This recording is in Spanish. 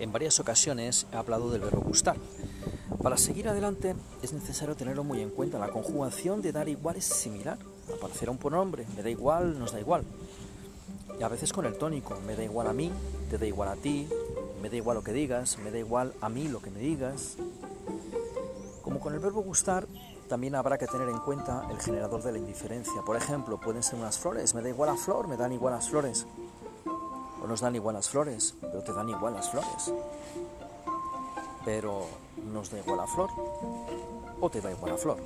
En varias ocasiones he hablado del verbo gustar. Para seguir adelante es necesario tenerlo muy en cuenta. La conjugación de dar igual es similar. Aparecerá un pronombre, me da igual, nos da igual. Y a veces con el tónico, me da igual a mí, te da igual a ti, me da igual lo que digas, me da igual a mí lo que me digas. Como con el verbo gustar, también habrá que tener en cuenta el generador de la indiferencia. Por ejemplo, pueden ser unas flores, me da igual a flor, me dan igual las flores o nos dan igual las flores, pero te dan igual las flores. Pero nos da igual la flor o te da igual la flor.